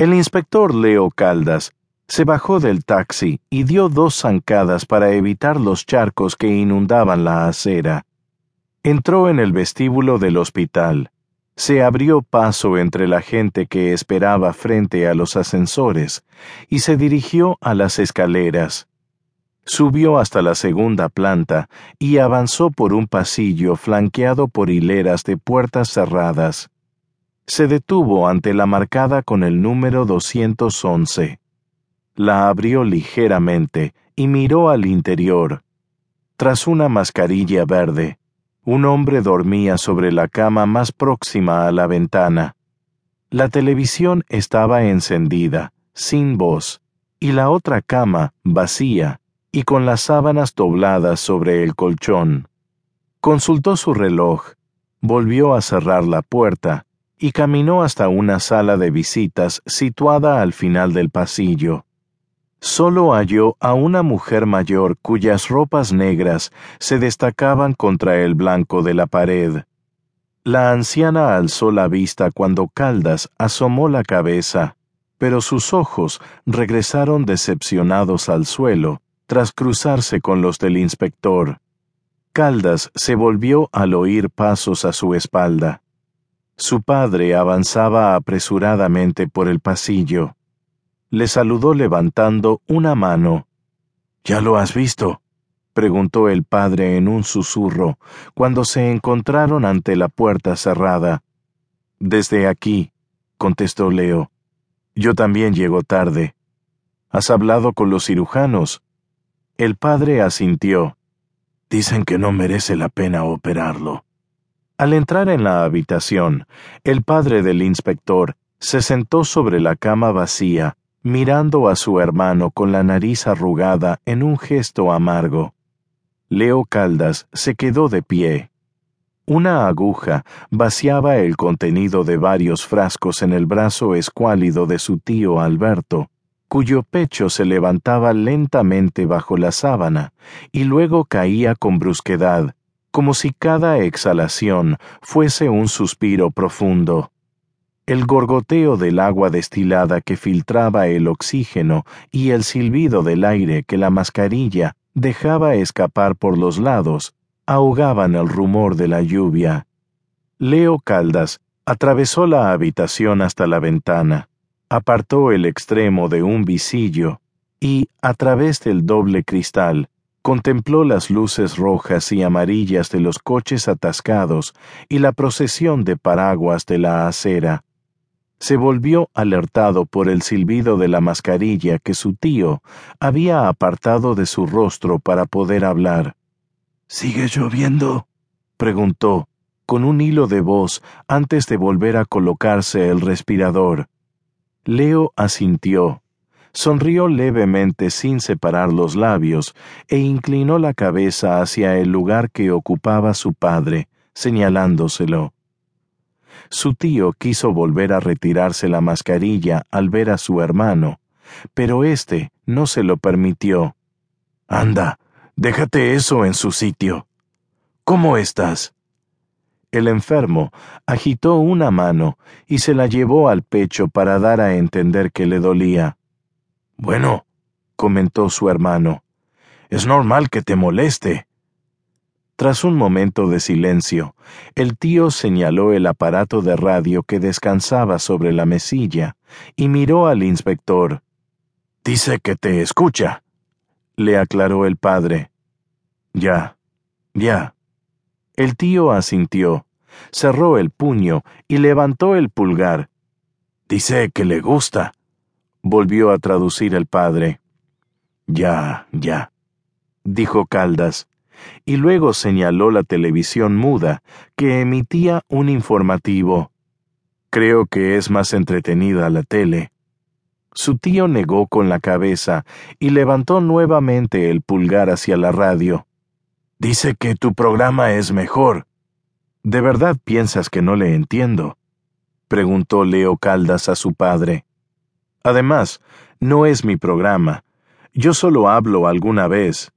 El inspector Leo Caldas se bajó del taxi y dio dos zancadas para evitar los charcos que inundaban la acera. Entró en el vestíbulo del hospital. Se abrió paso entre la gente que esperaba frente a los ascensores y se dirigió a las escaleras. Subió hasta la segunda planta y avanzó por un pasillo flanqueado por hileras de puertas cerradas. Se detuvo ante la marcada con el número 211 la abrió ligeramente y miró al interior. Tras una mascarilla verde, un hombre dormía sobre la cama más próxima a la ventana. La televisión estaba encendida, sin voz, y la otra cama vacía y con las sábanas dobladas sobre el colchón. Consultó su reloj, volvió a cerrar la puerta y caminó hasta una sala de visitas situada al final del pasillo solo halló a una mujer mayor cuyas ropas negras se destacaban contra el blanco de la pared. La anciana alzó la vista cuando Caldas asomó la cabeza, pero sus ojos regresaron decepcionados al suelo tras cruzarse con los del inspector. Caldas se volvió al oír pasos a su espalda. Su padre avanzaba apresuradamente por el pasillo le saludó levantando una mano. ¿Ya lo has visto? preguntó el padre en un susurro, cuando se encontraron ante la puerta cerrada. Desde aquí, contestó Leo. Yo también llego tarde. ¿Has hablado con los cirujanos? El padre asintió. Dicen que no merece la pena operarlo. Al entrar en la habitación, el padre del inspector se sentó sobre la cama vacía mirando a su hermano con la nariz arrugada en un gesto amargo. Leo Caldas se quedó de pie. Una aguja vaciaba el contenido de varios frascos en el brazo escuálido de su tío Alberto, cuyo pecho se levantaba lentamente bajo la sábana y luego caía con brusquedad, como si cada exhalación fuese un suspiro profundo el gorgoteo del agua destilada que filtraba el oxígeno y el silbido del aire que la mascarilla dejaba escapar por los lados ahogaban el rumor de la lluvia. Leo Caldas atravesó la habitación hasta la ventana, apartó el extremo de un visillo y, a través del doble cristal, contempló las luces rojas y amarillas de los coches atascados y la procesión de paraguas de la acera se volvió alertado por el silbido de la mascarilla que su tío había apartado de su rostro para poder hablar. ¿Sigue lloviendo? preguntó, con un hilo de voz antes de volver a colocarse el respirador. Leo asintió, sonrió levemente sin separar los labios e inclinó la cabeza hacia el lugar que ocupaba su padre, señalándoselo. Su tío quiso volver a retirarse la mascarilla al ver a su hermano, pero éste no se lo permitió. Anda, déjate eso en su sitio. ¿Cómo estás? El enfermo agitó una mano y se la llevó al pecho para dar a entender que le dolía. Bueno, comentó su hermano, es normal que te moleste. Tras un momento de silencio, el tío señaló el aparato de radio que descansaba sobre la mesilla y miró al inspector. Dice que te escucha, le aclaró el padre. Ya, ya. El tío asintió, cerró el puño y levantó el pulgar. Dice que le gusta, volvió a traducir el padre. Ya, ya, dijo Caldas y luego señaló la televisión muda, que emitía un informativo. Creo que es más entretenida la tele. Su tío negó con la cabeza y levantó nuevamente el pulgar hacia la radio. Dice que tu programa es mejor. ¿De verdad piensas que no le entiendo? preguntó Leo Caldas a su padre. Además, no es mi programa. Yo solo hablo alguna vez,